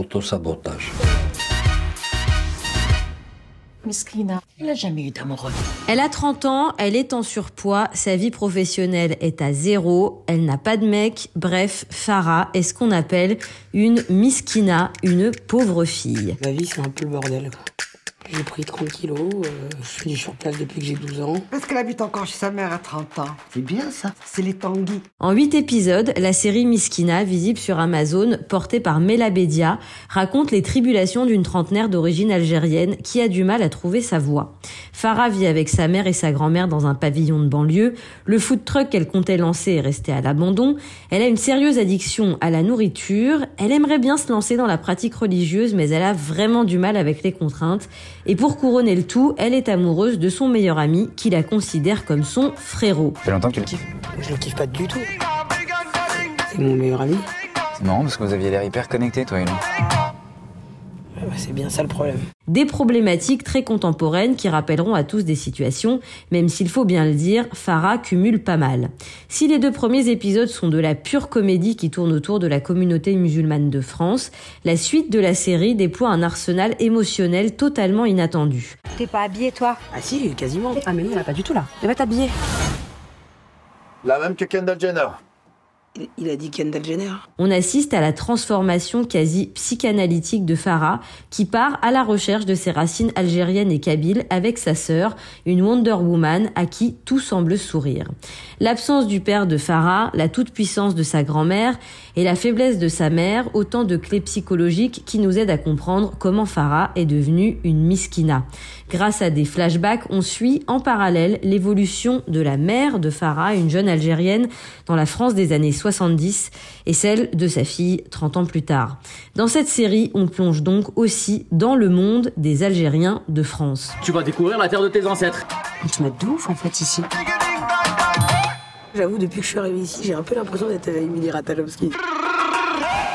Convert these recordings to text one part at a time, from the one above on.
autosabotage. Miskina, elle n'a jamais eu d'amoureux. Elle a 30 ans, elle est en surpoids, sa vie professionnelle est à zéro, elle n'a pas de mec, bref, Farah est ce qu'on appelle une miskina, une pauvre fille. Ma vie, c'est un peu le bordel. quoi. J'ai pris 30 kilos, euh, je fais du surplace depuis que j'ai 12 ans. Parce qu'elle habite encore chez sa mère à 30 ans. C'est bien ça. C'est les tanguis. En huit épisodes, la série Miskina, visible sur Amazon, portée par Mela Bedia, raconte les tribulations d'une trentenaire d'origine algérienne qui a du mal à trouver sa voie. Farah vit avec sa mère et sa grand-mère dans un pavillon de banlieue. Le food truck qu'elle comptait lancer est resté à l'abandon. Elle a une sérieuse addiction à la nourriture. Elle aimerait bien se lancer dans la pratique religieuse, mais elle a vraiment du mal avec les contraintes. Et pour couronner le tout, elle est amoureuse de son meilleur ami, qui la considère comme son frérot. Ça fait longtemps que tu le kiffes Je le kiffe pas du tout. C'est mon meilleur ami. C'est marrant parce que vous aviez l'air hyper connecté, toi et lui. Ah c'est bien ça le problème. Des problématiques très contemporaines qui rappelleront à tous des situations, même s'il faut bien le dire, Farah cumule pas mal. Si les deux premiers épisodes sont de la pure comédie qui tourne autour de la communauté musulmane de France, la suite de la série déploie un arsenal émotionnel totalement inattendu. T'es pas habillé, toi? Ah si, quasiment. Ah, mais non, pas du tout là. Elle va t'habiller. La même que Kendall Jenner. Il, a dit. On assiste à la transformation quasi psychanalytique de Farah, qui part à la recherche de ses racines algériennes et kabyles avec sa sœur, une Wonder Woman à qui tout semble sourire. L'absence du père de Farah, la toute-puissance de sa grand-mère et la faiblesse de sa mère, autant de clés psychologiques qui nous aident à comprendre comment Farah est devenue une miskina. Grâce à des flashbacks, on suit en parallèle l'évolution de la mère de Farah, une jeune algérienne dans la France des années 70 et celle de sa fille 30 ans plus tard. Dans cette série, on plonge donc aussi dans le monde des Algériens de France. Tu vas découvrir la terre de tes ancêtres. On se met de ouf en fait ici. J'avoue, depuis que je suis arrivé ici, j'ai un peu l'impression d'être avec Emily Ratajkowski.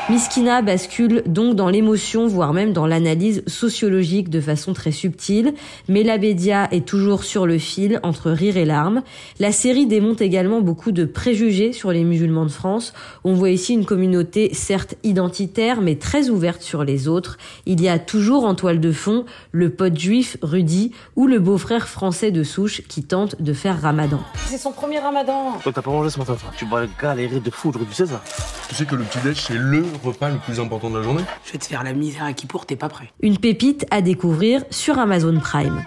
Miskina bascule donc dans l'émotion, voire même dans l'analyse sociologique de façon très subtile. Mais la Bédia est toujours sur le fil entre rire et larmes. La série démonte également beaucoup de préjugés sur les musulmans de France. On voit ici une communauté certes identitaire, mais très ouverte sur les autres. Il y a toujours en toile de fond le pote juif Rudy ou le beau-frère français de souche qui tente de faire ramadan. C'est son premier ramadan. Toi, t'as pas mangé ce matin, toi. Tu vas galérer de fou aujourd'hui, tu sais ça? Tu sais que le petit-déj, c'est le repas le plus important de la journée Je vais te faire la misère à qui pour, t'es pas prêt. Une pépite à découvrir sur Amazon Prime.